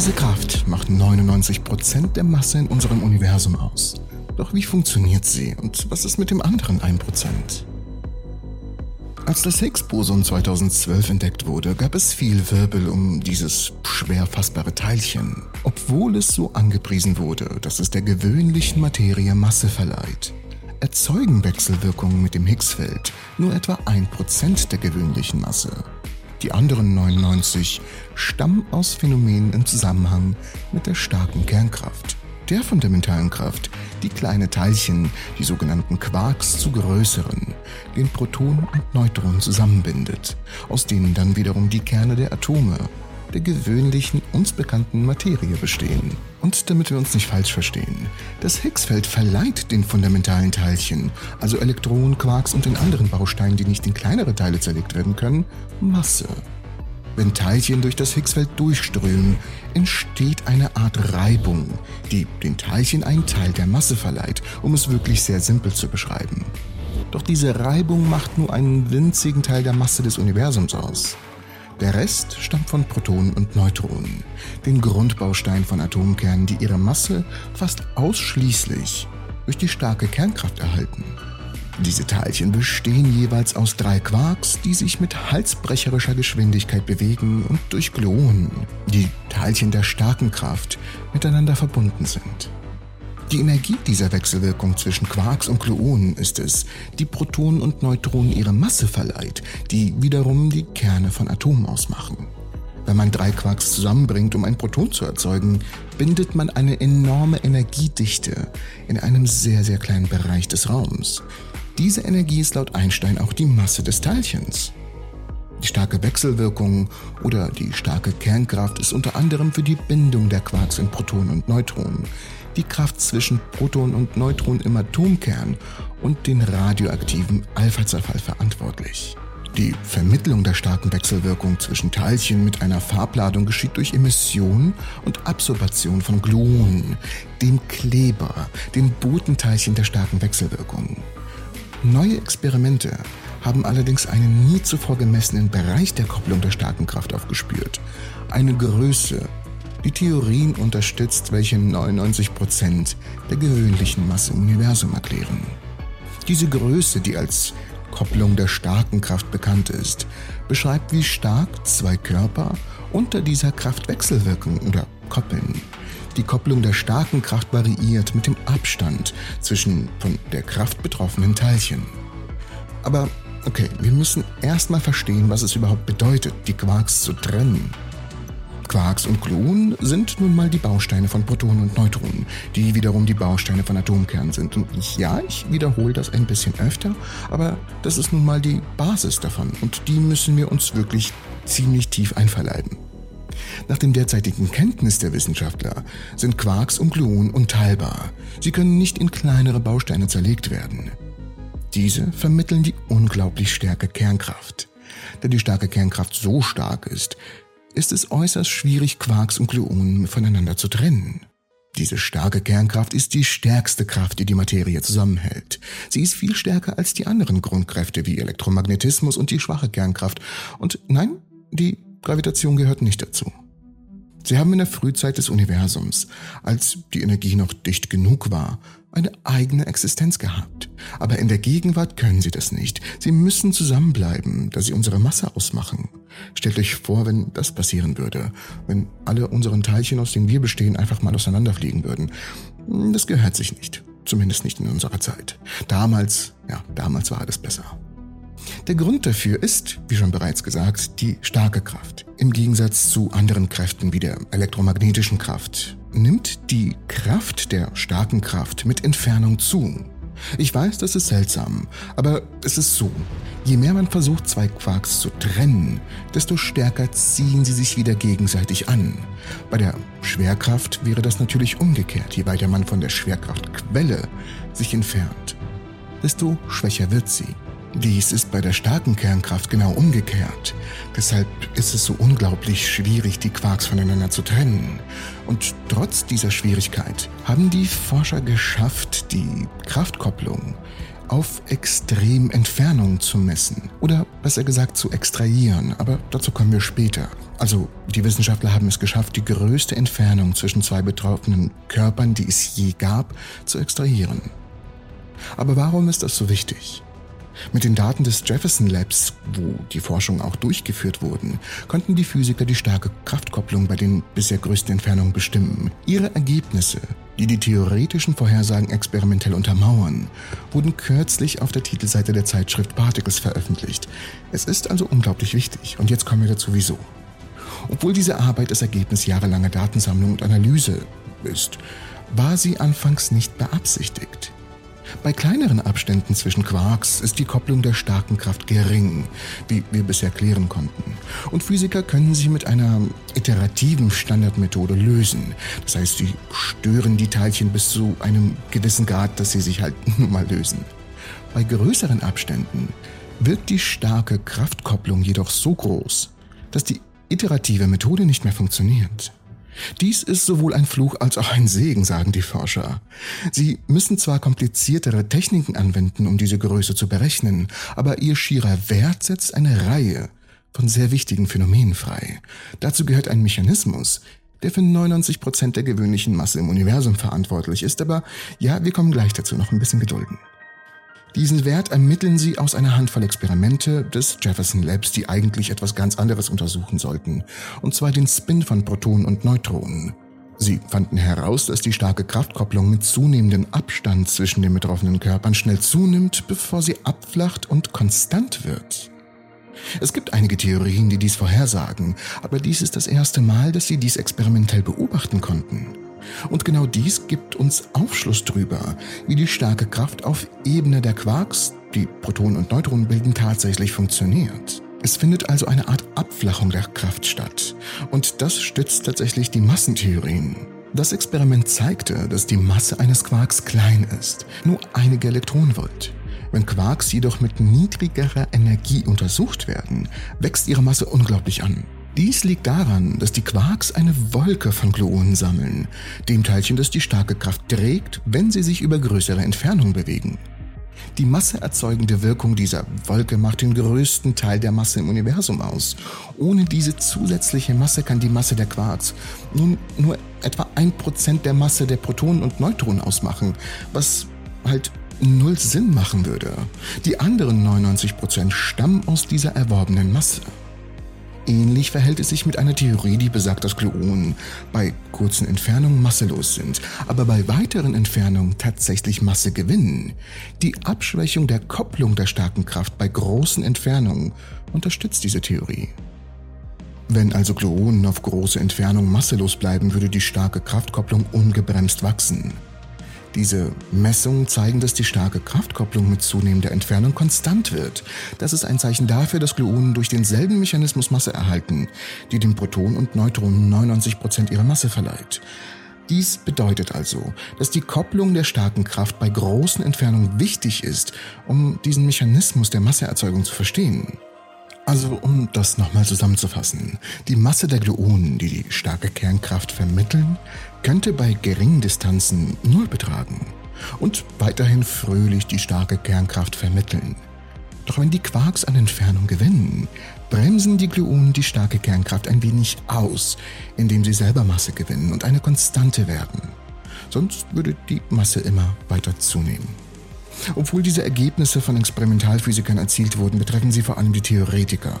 Diese Kraft macht 99% der Masse in unserem Universum aus. Doch wie funktioniert sie und was ist mit dem anderen 1%? Als das Higgs-Boson 2012 entdeckt wurde, gab es viel Wirbel um dieses schwer fassbare Teilchen, obwohl es so angepriesen wurde, dass es der gewöhnlichen Materie Masse verleiht. Erzeugen Wechselwirkungen mit dem Higgsfeld nur etwa 1% der gewöhnlichen Masse. Die anderen 99 stammen aus Phänomenen im Zusammenhang mit der starken Kernkraft, der fundamentalen Kraft, die kleine Teilchen, die sogenannten Quarks, zu größeren, den Protonen und Neutronen zusammenbindet, aus denen dann wiederum die Kerne der Atome, der gewöhnlichen uns bekannten Materie bestehen. Und damit wir uns nicht falsch verstehen, das Higgsfeld verleiht den fundamentalen Teilchen, also Elektronen, Quarks und den anderen Bausteinen, die nicht in kleinere Teile zerlegt werden können, Masse. Wenn Teilchen durch das Higgsfeld durchströmen, entsteht eine Art Reibung, die den Teilchen einen Teil der Masse verleiht, um es wirklich sehr simpel zu beschreiben. Doch diese Reibung macht nur einen winzigen Teil der Masse des Universums aus. Der Rest stammt von Protonen und Neutronen, den Grundbaustein von Atomkernen, die ihre Masse fast ausschließlich durch die starke Kernkraft erhalten. Diese Teilchen bestehen jeweils aus drei Quarks, die sich mit halsbrecherischer Geschwindigkeit bewegen und durch Gluonen, die Teilchen der starken Kraft, miteinander verbunden sind. Die Energie dieser Wechselwirkung zwischen Quarks und Gluonen ist es, die Protonen und Neutronen ihre Masse verleiht, die wiederum die Kerne von Atomen ausmachen. Wenn man drei Quarks zusammenbringt, um ein Proton zu erzeugen, bindet man eine enorme Energiedichte in einem sehr, sehr kleinen Bereich des Raums. Diese Energie ist laut Einstein auch die Masse des Teilchens. Die starke Wechselwirkung oder die starke Kernkraft ist unter anderem für die Bindung der Quarks in Protonen und Neutronen, die Kraft zwischen Proton und Neutron im Atomkern und den radioaktiven Alpha-Zerfall verantwortlich. Die Vermittlung der starken Wechselwirkung zwischen Teilchen mit einer Farbladung geschieht durch Emission und Absorption von Gluonen, dem Kleber, den Botenteilchen der starken Wechselwirkung. Neue Experimente haben allerdings einen nie zuvor gemessenen Bereich der Kopplung der starken Kraft aufgespürt. Eine Größe, die Theorien unterstützt, welche 99 Prozent der gewöhnlichen Masse im Universum erklären. Diese Größe, die als Kopplung der starken Kraft bekannt ist, beschreibt, wie stark zwei Körper unter dieser Kraft wechselwirken oder koppeln. Die Kopplung der starken Kraft variiert mit dem Abstand zwischen von der Kraft betroffenen Teilchen. Aber okay, wir müssen erstmal verstehen, was es überhaupt bedeutet, die Quarks zu trennen. Quarks und Gluon sind nun mal die Bausteine von Protonen und Neutronen, die wiederum die Bausteine von Atomkernen sind. Und ich, ja, ich wiederhole das ein bisschen öfter, aber das ist nun mal die Basis davon und die müssen wir uns wirklich ziemlich tief einverleiben. Nach dem derzeitigen Kenntnis der Wissenschaftler sind Quarks und Gluon unteilbar. Sie können nicht in kleinere Bausteine zerlegt werden. Diese vermitteln die unglaublich starke Kernkraft. Da die starke Kernkraft so stark ist, ist es äußerst schwierig, Quarks und Gluonen voneinander zu trennen. Diese starke Kernkraft ist die stärkste Kraft, die die Materie zusammenhält. Sie ist viel stärker als die anderen Grundkräfte wie Elektromagnetismus und die schwache Kernkraft. Und nein, die Gravitation gehört nicht dazu. Sie haben in der Frühzeit des Universums, als die Energie noch dicht genug war, eine eigene Existenz gehabt. Aber in der Gegenwart können sie das nicht. Sie müssen zusammenbleiben, da sie unsere Masse ausmachen. Stellt euch vor, wenn das passieren würde, wenn alle unseren Teilchen, aus denen wir bestehen, einfach mal auseinanderfliegen würden. Das gehört sich nicht. Zumindest nicht in unserer Zeit. Damals, ja, damals war alles besser. Der Grund dafür ist, wie schon bereits gesagt, die starke Kraft. Im Gegensatz zu anderen Kräften wie der elektromagnetischen Kraft nimmt die Kraft der starken Kraft mit Entfernung zu. Ich weiß, das ist seltsam, aber es ist so. Je mehr man versucht, zwei Quarks zu trennen, desto stärker ziehen sie sich wieder gegenseitig an. Bei der Schwerkraft wäre das natürlich umgekehrt. Je weiter man von der Schwerkraftquelle sich entfernt, desto schwächer wird sie. Dies ist bei der starken Kernkraft genau umgekehrt. Deshalb ist es so unglaublich schwierig, die Quarks voneinander zu trennen. Und trotz dieser Schwierigkeit haben die Forscher geschafft, die Kraftkopplung auf Extrementfernung zu messen. Oder besser gesagt zu extrahieren, aber dazu kommen wir später. Also, die Wissenschaftler haben es geschafft, die größte Entfernung zwischen zwei betroffenen Körpern, die es je gab, zu extrahieren. Aber warum ist das so wichtig? Mit den Daten des Jefferson Labs, wo die Forschungen auch durchgeführt wurden, konnten die Physiker die starke Kraftkopplung bei den bisher größten Entfernungen bestimmen. Ihre Ergebnisse, die die theoretischen Vorhersagen experimentell untermauern, wurden kürzlich auf der Titelseite der Zeitschrift Particles veröffentlicht. Es ist also unglaublich wichtig. Und jetzt kommen wir dazu, wieso. Obwohl diese Arbeit das Ergebnis jahrelanger Datensammlung und Analyse ist, war sie anfangs nicht beabsichtigt. Bei kleineren Abständen zwischen Quarks ist die Kopplung der starken Kraft gering, wie wir bisher klären konnten. Und Physiker können sie mit einer iterativen Standardmethode lösen. Das heißt, sie stören die Teilchen bis zu einem gewissen Grad, dass sie sich halt nun mal lösen. Bei größeren Abständen wird die starke Kraftkopplung jedoch so groß, dass die iterative Methode nicht mehr funktioniert. Dies ist sowohl ein Fluch als auch ein Segen, sagen die Forscher. Sie müssen zwar kompliziertere Techniken anwenden, um diese Größe zu berechnen, aber ihr schierer Wert setzt eine Reihe von sehr wichtigen Phänomenen frei. Dazu gehört ein Mechanismus, der für 99 Prozent der gewöhnlichen Masse im Universum verantwortlich ist, aber ja, wir kommen gleich dazu, noch ein bisschen gedulden. Diesen Wert ermitteln sie aus einer Handvoll Experimente des Jefferson Labs, die eigentlich etwas ganz anderes untersuchen sollten, und zwar den Spin von Protonen und Neutronen. Sie fanden heraus, dass die starke Kraftkopplung mit zunehmendem Abstand zwischen den betroffenen Körpern schnell zunimmt, bevor sie abflacht und konstant wird. Es gibt einige Theorien, die dies vorhersagen, aber dies ist das erste Mal, dass sie dies experimentell beobachten konnten. Und genau dies gibt uns Aufschluss darüber, wie die starke Kraft auf Ebene der Quarks, die Protonen und Neutronen bilden, tatsächlich funktioniert. Es findet also eine Art Abflachung der Kraft statt. Und das stützt tatsächlich die Massentheorien. Das Experiment zeigte, dass die Masse eines Quarks klein ist, nur einige Elektronenvolt. Wenn Quarks jedoch mit niedrigerer Energie untersucht werden, wächst ihre Masse unglaublich an. Dies liegt daran, dass die Quarks eine Wolke von Gluonen sammeln, dem Teilchen, das die starke Kraft trägt, wenn sie sich über größere Entfernungen bewegen. Die masseerzeugende Wirkung dieser Wolke macht den größten Teil der Masse im Universum aus. Ohne diese zusätzliche Masse kann die Masse der Quarks nun nur etwa ein Prozent der Masse der Protonen und Neutronen ausmachen, was halt null Sinn machen würde. Die anderen 99 Prozent stammen aus dieser erworbenen Masse. Ähnlich verhält es sich mit einer Theorie, die besagt, dass Gluonen bei kurzen Entfernungen masselos sind, aber bei weiteren Entfernungen tatsächlich Masse gewinnen. Die Abschwächung der Kopplung der starken Kraft bei großen Entfernungen unterstützt diese Theorie. Wenn also Gluonen auf große Entfernungen masselos bleiben, würde die starke Kraftkopplung ungebremst wachsen. Diese Messungen zeigen, dass die starke Kraftkopplung mit zunehmender Entfernung konstant wird. Das ist ein Zeichen dafür, dass Gluonen durch denselben Mechanismus Masse erhalten, die den Protonen und Neutronen 99% ihrer Masse verleiht. Dies bedeutet also, dass die Kopplung der starken Kraft bei großen Entfernungen wichtig ist, um diesen Mechanismus der Masseerzeugung zu verstehen. Also um das nochmal zusammenzufassen, die Masse der Gluonen, die die starke Kernkraft vermitteln, könnte bei geringen Distanzen Null betragen und weiterhin fröhlich die starke Kernkraft vermitteln. Doch wenn die Quarks an Entfernung gewinnen, bremsen die Gluonen die starke Kernkraft ein wenig aus, indem sie selber Masse gewinnen und eine Konstante werden. Sonst würde die Masse immer weiter zunehmen. Obwohl diese Ergebnisse von Experimentalphysikern erzielt wurden, betreffen sie vor allem die Theoretiker.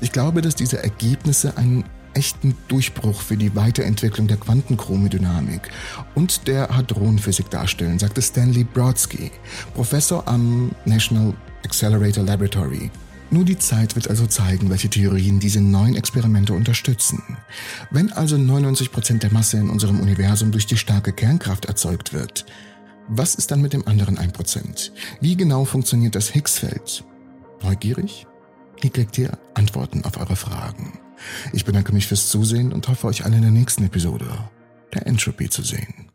Ich glaube, dass diese Ergebnisse einen echten Durchbruch für die Weiterentwicklung der Quantenchromodynamik und der Hadronenphysik darstellen, sagte Stanley Brodsky, Professor am National Accelerator Laboratory. Nur die Zeit wird also zeigen, welche Theorien diese neuen Experimente unterstützen. Wenn also 99% der Masse in unserem Universum durch die starke Kernkraft erzeugt wird, was ist dann mit dem anderen 1%? Wie genau funktioniert das Higgsfeld? Neugierig? Hier kriegt ihr Antworten auf eure Fragen. Ich bedanke mich fürs Zusehen und hoffe, euch alle in der nächsten Episode der Entropy zu sehen.